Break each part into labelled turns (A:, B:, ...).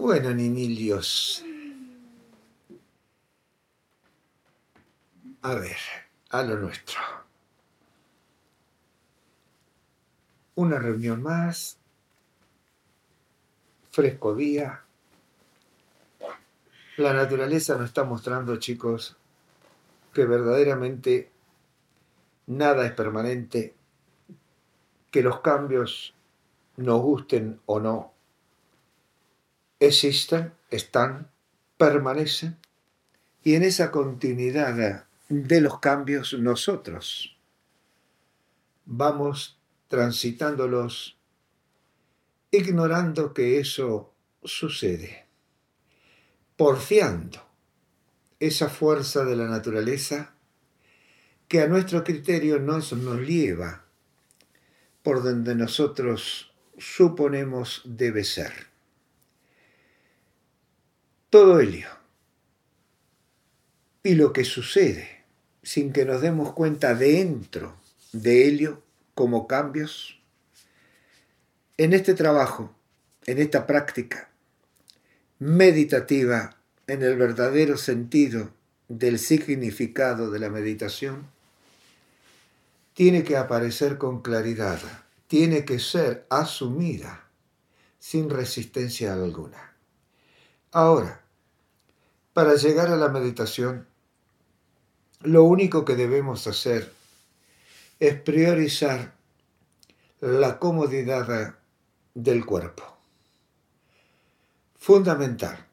A: Bueno, niñillos. A ver, a lo nuestro. Una reunión más. Fresco día. La naturaleza nos está mostrando, chicos, que verdaderamente nada es permanente, que los cambios, nos gusten o no, existen, están, permanecen, y en esa continuidad de los cambios nosotros vamos transitándolos ignorando que eso sucede, porfiando esa fuerza de la naturaleza que a nuestro criterio nos, nos lleva por donde nosotros suponemos debe ser. Todo ello. Y lo que sucede, sin que nos demos cuenta dentro de ello como cambios, en este trabajo, en esta práctica meditativa, en el verdadero sentido del significado de la meditación, tiene que aparecer con claridad, tiene que ser asumida sin resistencia alguna. Ahora, para llegar a la meditación, lo único que debemos hacer es priorizar la comodidad del cuerpo. Fundamental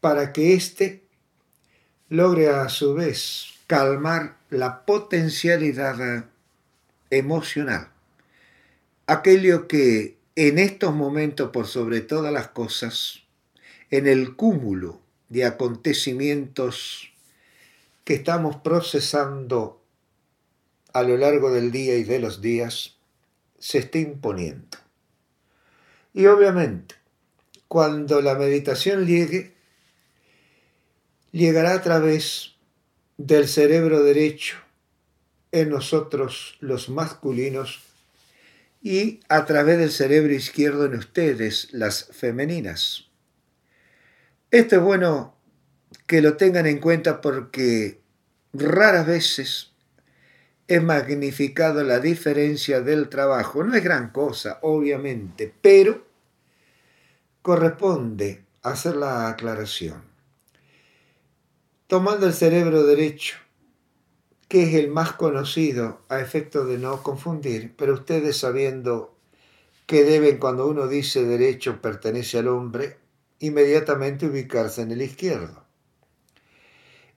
A: para que éste logre a su vez calmar la potencialidad emocional. Aquello que en estos momentos, por sobre todas las cosas, en el cúmulo de acontecimientos que estamos procesando a lo largo del día y de los días, se está imponiendo. Y obviamente, cuando la meditación llegue, llegará a través del cerebro derecho en nosotros los masculinos y a través del cerebro izquierdo en ustedes las femeninas. Esto es bueno que lo tengan en cuenta porque raras veces es magnificado la diferencia del trabajo. No es gran cosa, obviamente, pero corresponde hacer la aclaración. Tomando el cerebro derecho, que es el más conocido a efecto de no confundir, pero ustedes sabiendo que deben, cuando uno dice derecho pertenece al hombre, inmediatamente ubicarse en el izquierdo.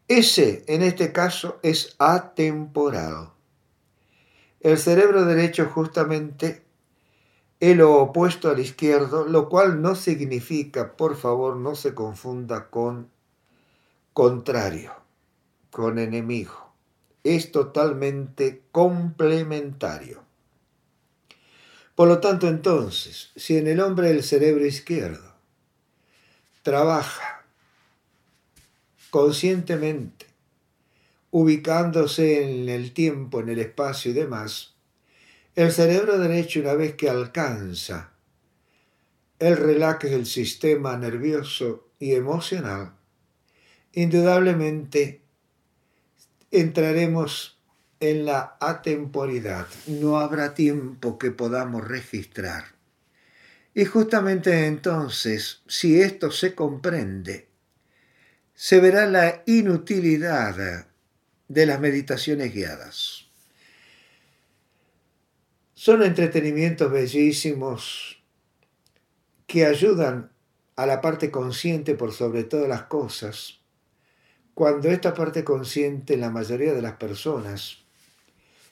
A: Ese, en este caso, es atemporal. El cerebro derecho justamente es lo opuesto al izquierdo, lo cual no significa, por favor, no se confunda con contrario, con enemigo. Es totalmente complementario. Por lo tanto, entonces, si en el hombre el cerebro izquierdo trabaja conscientemente, ubicándose en el tiempo, en el espacio y demás, el cerebro derecho una vez que alcanza el relax del sistema nervioso y emocional, indudablemente entraremos en la atemporidad. No habrá tiempo que podamos registrar. Y justamente entonces, si esto se comprende, se verá la inutilidad de las meditaciones guiadas. Son entretenimientos bellísimos que ayudan a la parte consciente por sobre todas las cosas, cuando esta parte consciente, la mayoría de las personas,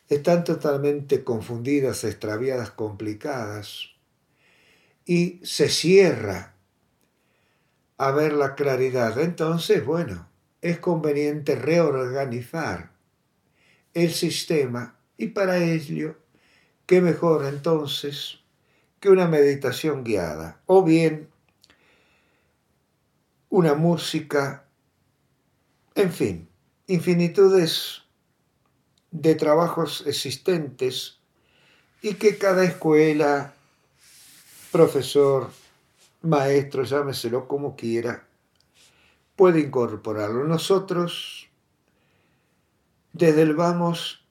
A: están totalmente confundidas, extraviadas, complicadas, y se cierra a ver la claridad. Entonces, bueno, es conveniente reorganizar el sistema y para ello, ¿qué mejor entonces que una meditación guiada? O bien una música, en fin, infinitudes de trabajos existentes y que cada escuela profesor maestro, llámeselo como quiera, puede incorporarlo. Nosotros, desde el vamos,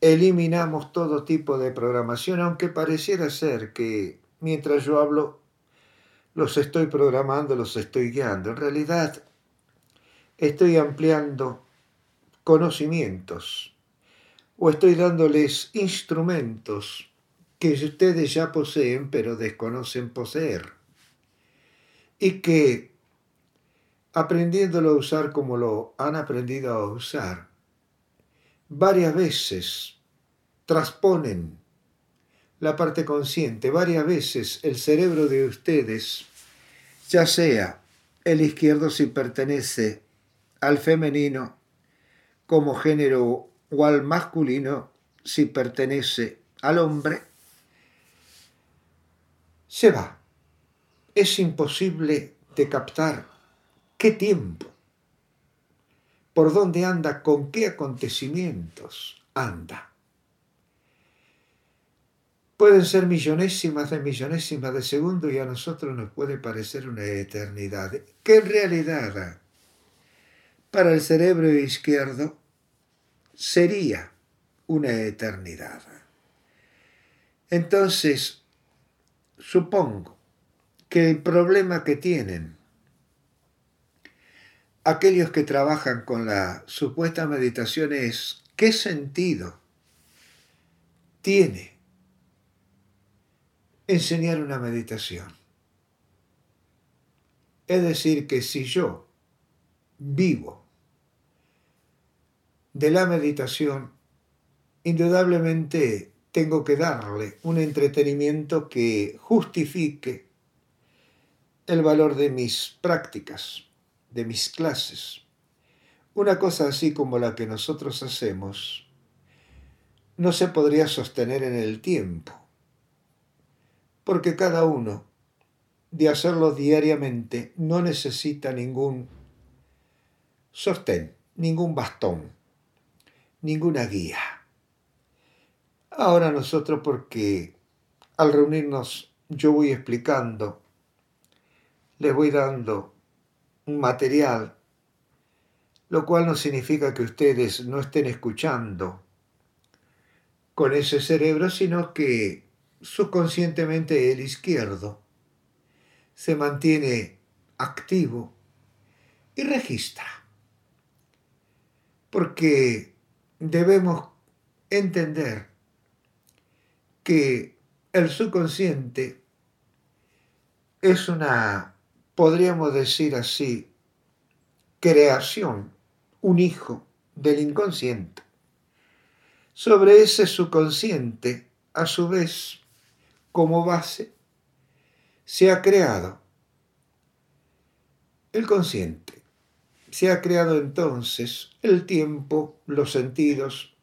A: eliminamos todo tipo de programación, aunque pareciera ser que mientras yo hablo, los estoy programando, los estoy guiando. En realidad, estoy ampliando conocimientos o estoy dándoles instrumentos que ustedes ya poseen pero desconocen poseer. Y que aprendiéndolo a usar como lo han aprendido a usar, varias veces transponen la parte consciente, varias veces el cerebro de ustedes, ya sea el izquierdo si pertenece al femenino como género o al masculino si pertenece al hombre, se va. Es imposible de captar qué tiempo, por dónde anda, con qué acontecimientos anda. Pueden ser millonésimas de millonésimas de segundo y a nosotros nos puede parecer una eternidad, que en realidad para el cerebro izquierdo sería una eternidad. Entonces, supongo que el problema que tienen aquellos que trabajan con la supuesta meditación es qué sentido tiene enseñar una meditación. Es decir, que si yo vivo de la meditación, indudablemente tengo que darle un entretenimiento que justifique el valor de mis prácticas de mis clases. Una cosa así como la que nosotros hacemos no se podría sostener en el tiempo, porque cada uno de hacerlo diariamente no necesita ningún sostén, ningún bastón, ninguna guía. Ahora nosotros porque al reunirnos yo voy explicando, les voy dando un material, lo cual no significa que ustedes no estén escuchando con ese cerebro, sino que subconscientemente el izquierdo se mantiene activo y registra. Porque debemos entender que el subconsciente es una podríamos decir así, creación, un hijo del inconsciente. Sobre ese subconsciente, a su vez, como base, se ha creado el consciente. Se ha creado entonces el tiempo, los sentidos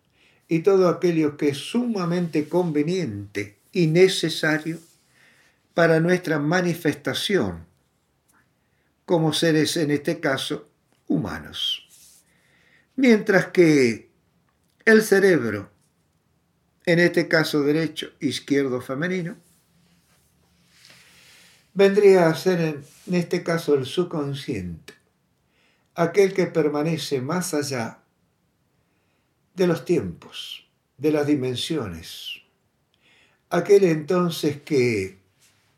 A: y todo aquello que es sumamente conveniente y necesario para nuestra manifestación como seres, en este caso, humanos. Mientras que el cerebro, en este caso derecho, izquierdo, femenino, vendría a ser en este caso el subconsciente, aquel que permanece más allá de los tiempos, de las dimensiones, aquel entonces que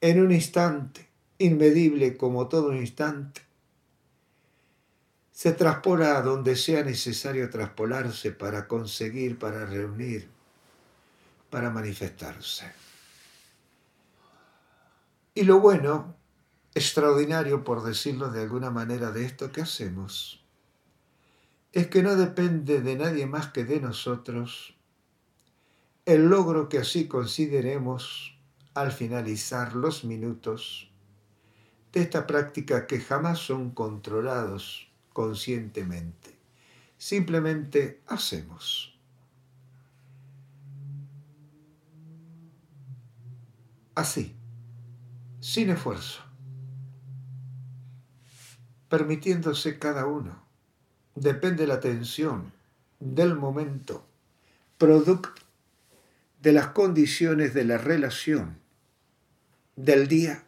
A: en un instante inmedible como todo instante, se traspola a donde sea necesario traspolarse para conseguir, para reunir, para manifestarse. Y lo bueno, extraordinario por decirlo de alguna manera de esto que hacemos, es que no depende de nadie más que de nosotros el logro que así consideremos al finalizar los minutos de esta práctica que jamás son controlados conscientemente. Simplemente hacemos. Así, sin esfuerzo, permitiéndose cada uno. Depende la atención del momento, producto de las condiciones de la relación del día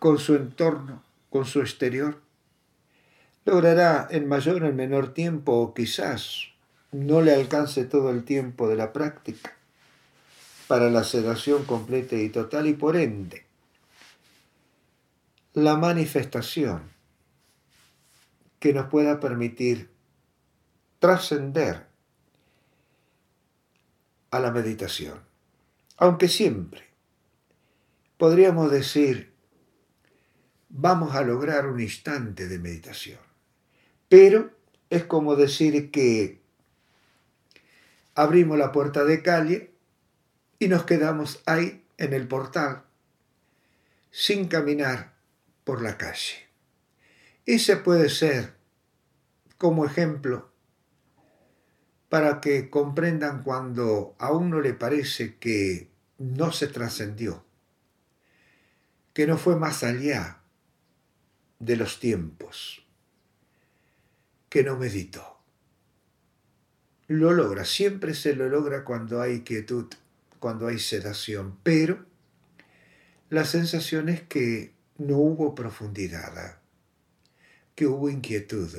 A: con su entorno, con su exterior. Logrará en mayor o en menor tiempo o quizás no le alcance todo el tiempo de la práctica para la sedación completa y total y por ende la manifestación que nos pueda permitir trascender a la meditación. Aunque siempre podríamos decir, vamos a lograr un instante de meditación. Pero es como decir que abrimos la puerta de calle y nos quedamos ahí en el portal sin caminar por la calle. Ese puede ser como ejemplo para que comprendan cuando a uno le parece que no se trascendió, que no fue más allá de los tiempos, que no meditó. Lo logra, siempre se lo logra cuando hay quietud, cuando hay sedación, pero la sensación es que no hubo profundidad, que hubo inquietud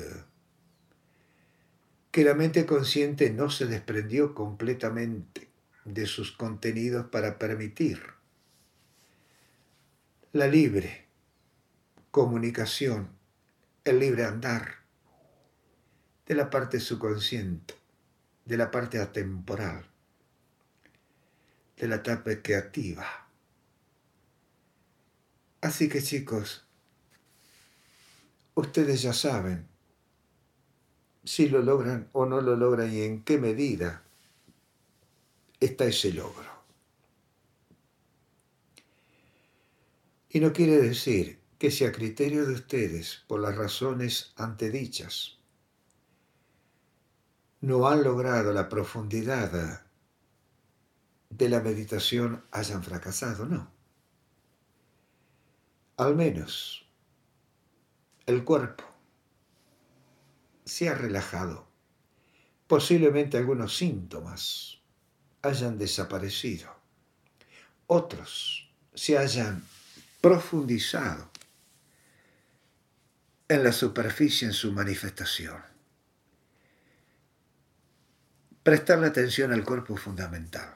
A: que la mente consciente no se desprendió completamente de sus contenidos para permitir la libre comunicación, el libre andar de la parte subconsciente, de la parte atemporal, de la etapa creativa. Así que chicos, ustedes ya saben si lo logran o no lo logran y en qué medida está ese logro. Y no quiere decir que si a criterio de ustedes, por las razones antedichas, no han logrado la profundidad de la meditación, hayan fracasado, no. Al menos el cuerpo se ha relajado. Posiblemente algunos síntomas hayan desaparecido. Otros se hayan profundizado en la superficie en su manifestación. Prestar atención al cuerpo fundamental.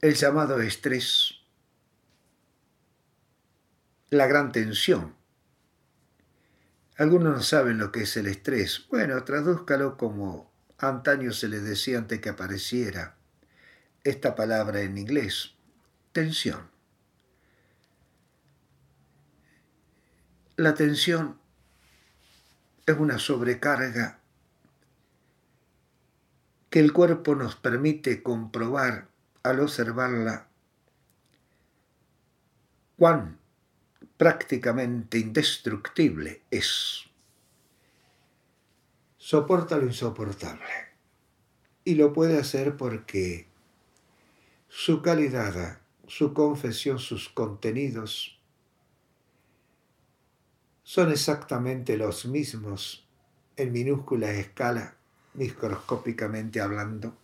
A: El llamado estrés, la gran tensión algunos no saben lo que es el estrés. Bueno, tradúzcalo como antaño se le decía antes que apareciera esta palabra en inglés. Tensión. La tensión es una sobrecarga que el cuerpo nos permite comprobar al observarla cuán prácticamente indestructible es. Soporta lo insoportable. Y lo puede hacer porque su calidad, su confesión, sus contenidos son exactamente los mismos en minúscula escala, microscópicamente hablando,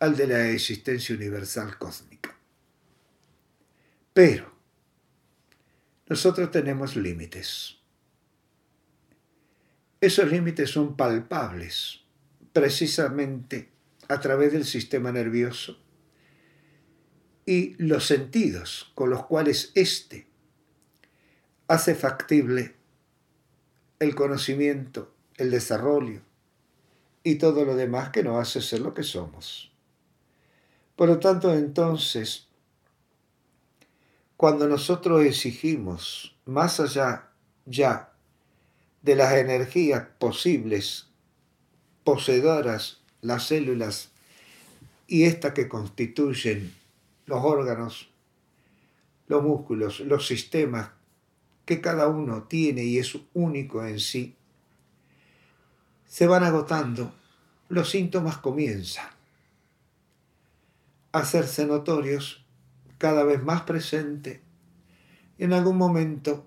A: al de la existencia universal cósmica. Pero nosotros tenemos límites. Esos límites son palpables precisamente a través del sistema nervioso y los sentidos con los cuales éste hace factible el conocimiento, el desarrollo y todo lo demás que nos hace ser lo que somos. Por lo tanto, entonces, cuando nosotros exigimos más allá ya de las energías posibles, poseedoras, las células y estas que constituyen los órganos, los músculos, los sistemas que cada uno tiene y es único en sí, se van agotando, los síntomas comienzan a hacerse notorios cada vez más presente. En algún momento,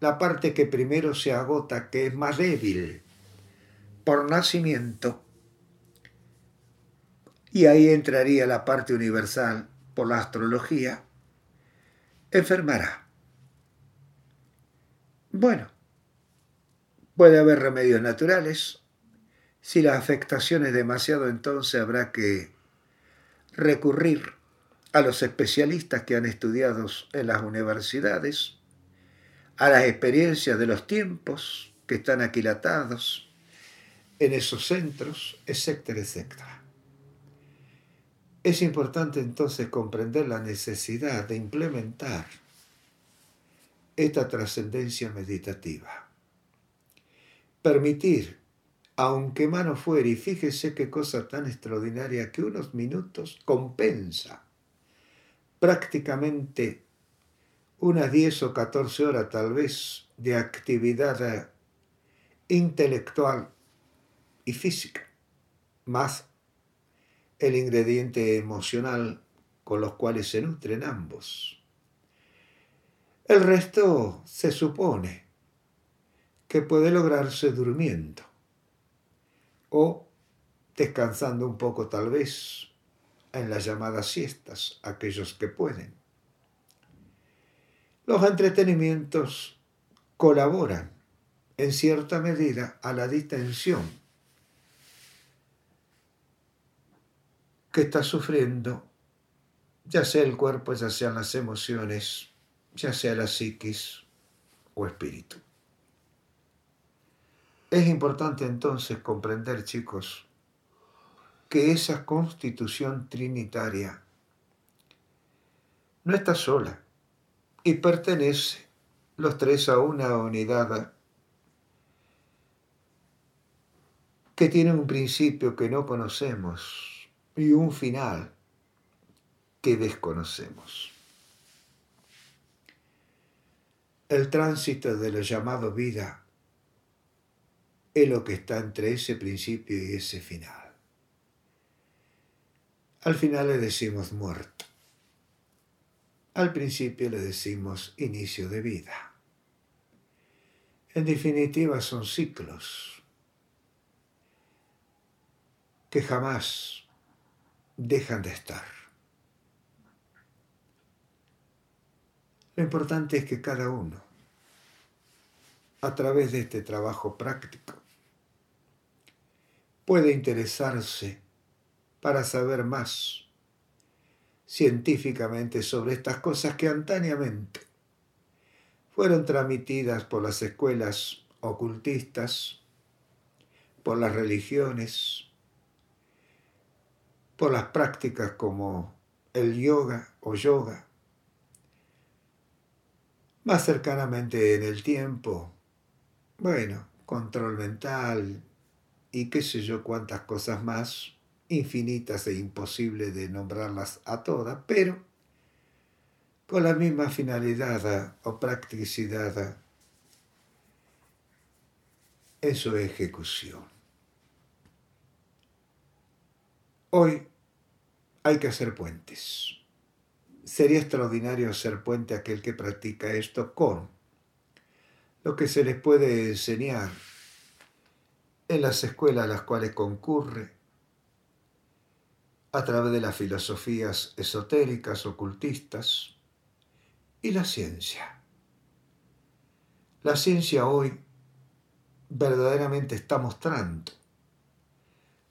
A: la parte que primero se agota, que es más débil por nacimiento, y ahí entraría la parte universal, por la astrología, enfermará. Bueno, puede haber remedios naturales. Si la afectación es demasiado, entonces habrá que recurrir a los especialistas que han estudiado en las universidades, a las experiencias de los tiempos que están aquilatados en esos centros, etcétera, etcétera. Es importante entonces comprender la necesidad de implementar esta trascendencia meditativa. Permitir, aunque mano fuera, y fíjese qué cosa tan extraordinaria, que unos minutos compensa prácticamente unas 10 o 14 horas tal vez de actividad intelectual y física, más el ingrediente emocional con los cuales se nutren ambos. El resto se supone que puede lograrse durmiendo o descansando un poco tal vez en las llamadas siestas, aquellos que pueden. Los entretenimientos colaboran en cierta medida a la distensión que está sufriendo, ya sea el cuerpo, ya sean las emociones, ya sea la psiquis o espíritu. Es importante entonces comprender, chicos, que esa constitución trinitaria no está sola y pertenece los tres a una unidad que tiene un principio que no conocemos y un final que desconocemos. El tránsito de lo llamado vida es lo que está entre ese principio y ese final. Al final le decimos muerto. Al principio le decimos inicio de vida. En definitiva son ciclos que jamás dejan de estar. Lo importante es que cada uno, a través de este trabajo práctico, puede interesarse para saber más científicamente sobre estas cosas que antañamente fueron transmitidas por las escuelas ocultistas, por las religiones, por las prácticas como el yoga o yoga. Más cercanamente en el tiempo, bueno, control mental y qué sé yo cuántas cosas más, infinitas e imposibles de nombrarlas a todas, pero con la misma finalidad o practicidad en su ejecución. Hoy hay que hacer puentes. Sería extraordinario hacer puente aquel que practica esto con lo que se les puede enseñar en las escuelas a las cuales concurre, a través de las filosofías esotéricas, ocultistas y la ciencia. La ciencia hoy verdaderamente está mostrando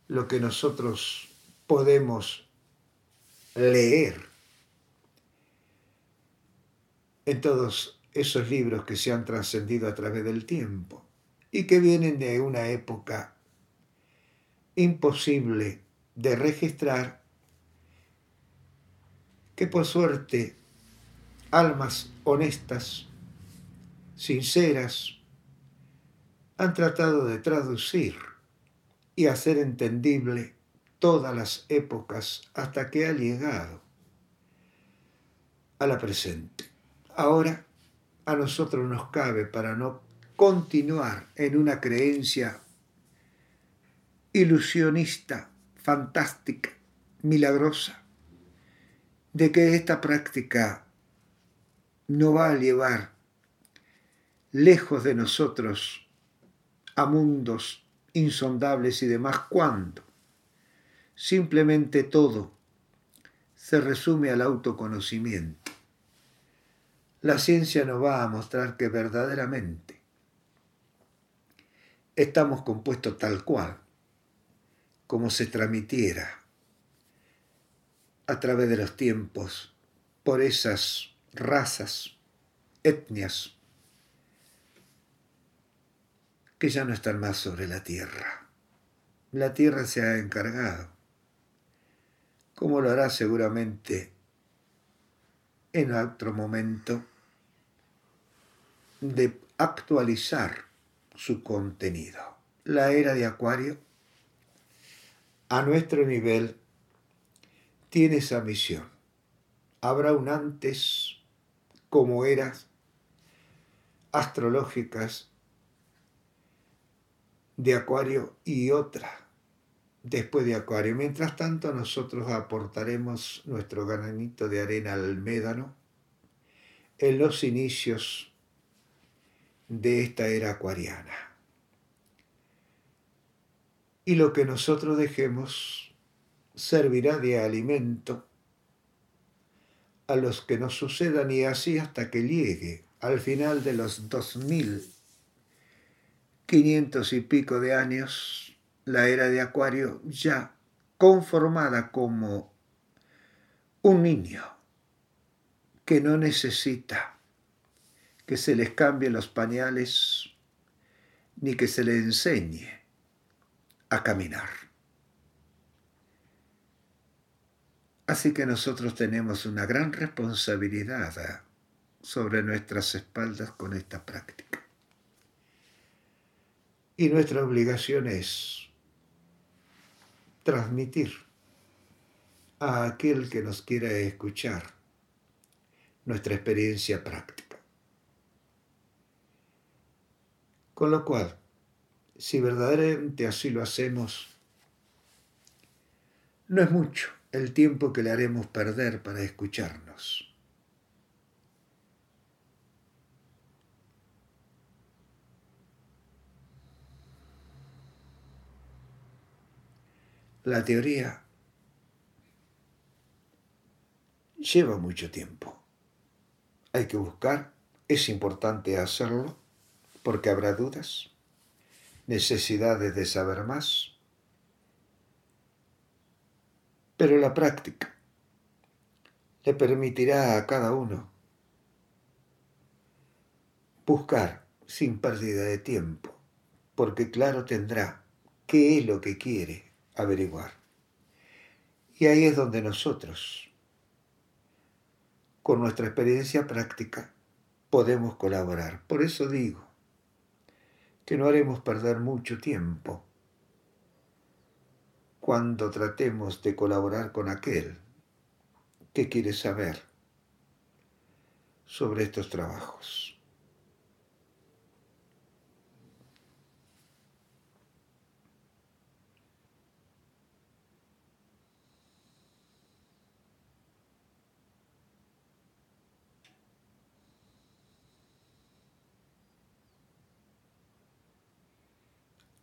A: lo que nosotros podemos leer en todos esos libros que se han trascendido a través del tiempo y que vienen de una época imposible de registrar, que por suerte almas honestas, sinceras, han tratado de traducir y hacer entendible todas las épocas hasta que ha llegado a la presente. Ahora a nosotros nos cabe para no continuar en una creencia ilusionista, fantástica, milagrosa, de que esta práctica no va a llevar lejos de nosotros a mundos insondables y demás, cuando simplemente todo se resume al autoconocimiento. La ciencia nos va a mostrar que verdaderamente estamos compuestos tal cual, como se transmitiera a través de los tiempos por esas razas, etnias, que ya no están más sobre la tierra. La tierra se ha encargado, como lo hará seguramente en otro momento, de actualizar su contenido. La era de Acuario, a nuestro nivel, tiene esa misión. Habrá un antes como eras astrológicas de Acuario y otra después de Acuario. Mientras tanto, nosotros aportaremos nuestro granito de arena al médano en los inicios de esta era acuariana. Y lo que nosotros dejemos servirá de alimento a los que nos sucedan y así hasta que llegue al final de los dos mil quinientos y pico de años la era de Acuario ya conformada como un niño que no necesita que se les cambie los pañales ni que se les enseñe a caminar. Así que nosotros tenemos una gran responsabilidad sobre nuestras espaldas con esta práctica. Y nuestra obligación es transmitir a aquel que nos quiera escuchar nuestra experiencia práctica. Con lo cual, si verdaderamente así lo hacemos, no es mucho el tiempo que le haremos perder para escucharnos. La teoría lleva mucho tiempo. Hay que buscar, es importante hacerlo porque habrá dudas, necesidades de saber más, pero la práctica le permitirá a cada uno buscar sin pérdida de tiempo, porque claro tendrá qué es lo que quiere averiguar. Y ahí es donde nosotros, con nuestra experiencia práctica, podemos colaborar. Por eso digo, que no haremos perder mucho tiempo cuando tratemos de colaborar con aquel que quiere saber sobre estos trabajos.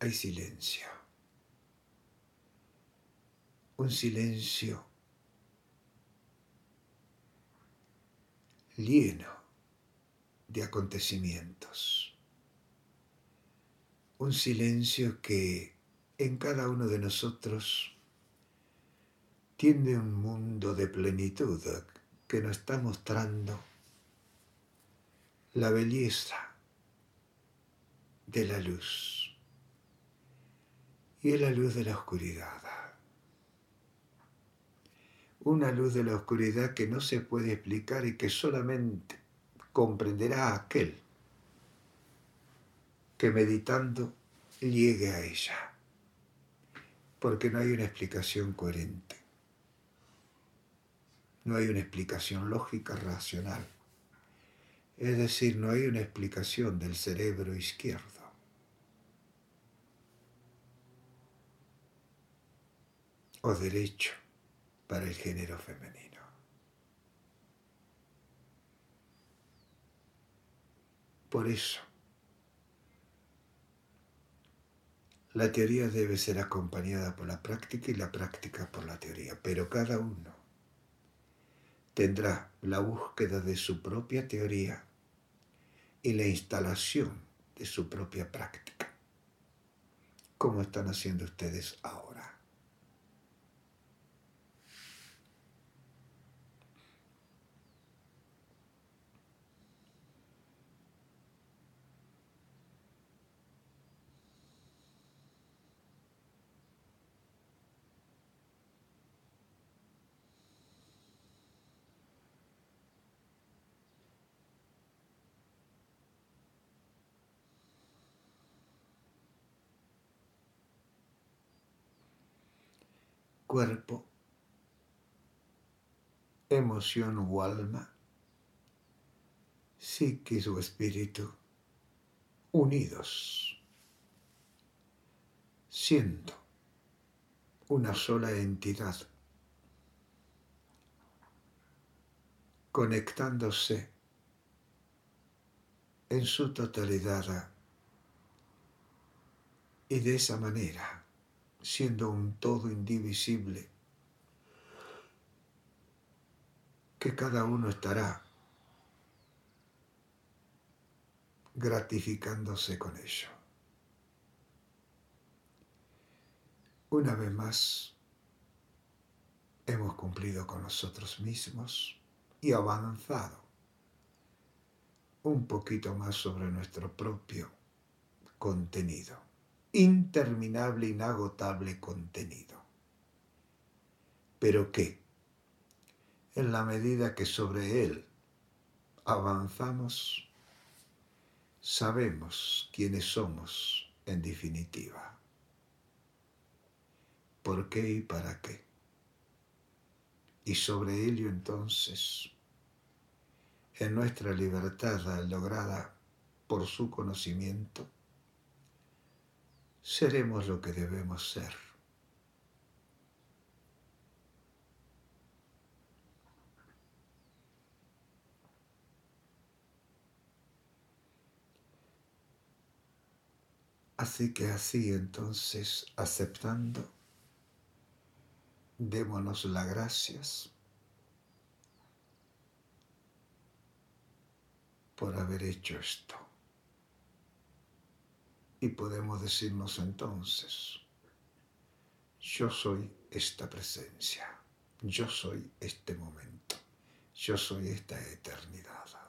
A: Hay silencio. Un silencio lleno de acontecimientos. Un silencio que en cada uno de nosotros tiene un mundo de plenitud que nos está mostrando la belleza de la luz y es la luz de la oscuridad. Una luz de la oscuridad que no se puede explicar y que solamente comprenderá aquel que meditando llegue a ella, porque no hay una explicación coherente, no hay una explicación lógica racional, es decir, no hay una explicación del cerebro izquierdo o derecho para el género femenino. Por eso, la teoría debe ser acompañada por la práctica y la práctica por la teoría, pero cada uno tendrá la búsqueda de su propia teoría y la instalación de su propia práctica, como están haciendo ustedes ahora. Cuerpo, emoción o alma, psiquis o espíritu, unidos, siendo una sola entidad, conectándose en su totalidad. Y de esa manera siendo un todo indivisible, que cada uno estará gratificándose con ello. Una vez más, hemos cumplido con nosotros mismos y avanzado un poquito más sobre nuestro propio contenido interminable, inagotable contenido. Pero que, en la medida que sobre él avanzamos, sabemos quiénes somos en definitiva. ¿Por qué y para qué? Y sobre ello entonces, en nuestra libertad lograda por su conocimiento, seremos lo que debemos ser. Así que así entonces, aceptando, démonos las gracias por haber hecho esto. Y podemos decirnos entonces, yo soy esta presencia, yo soy este momento, yo soy esta eternidad.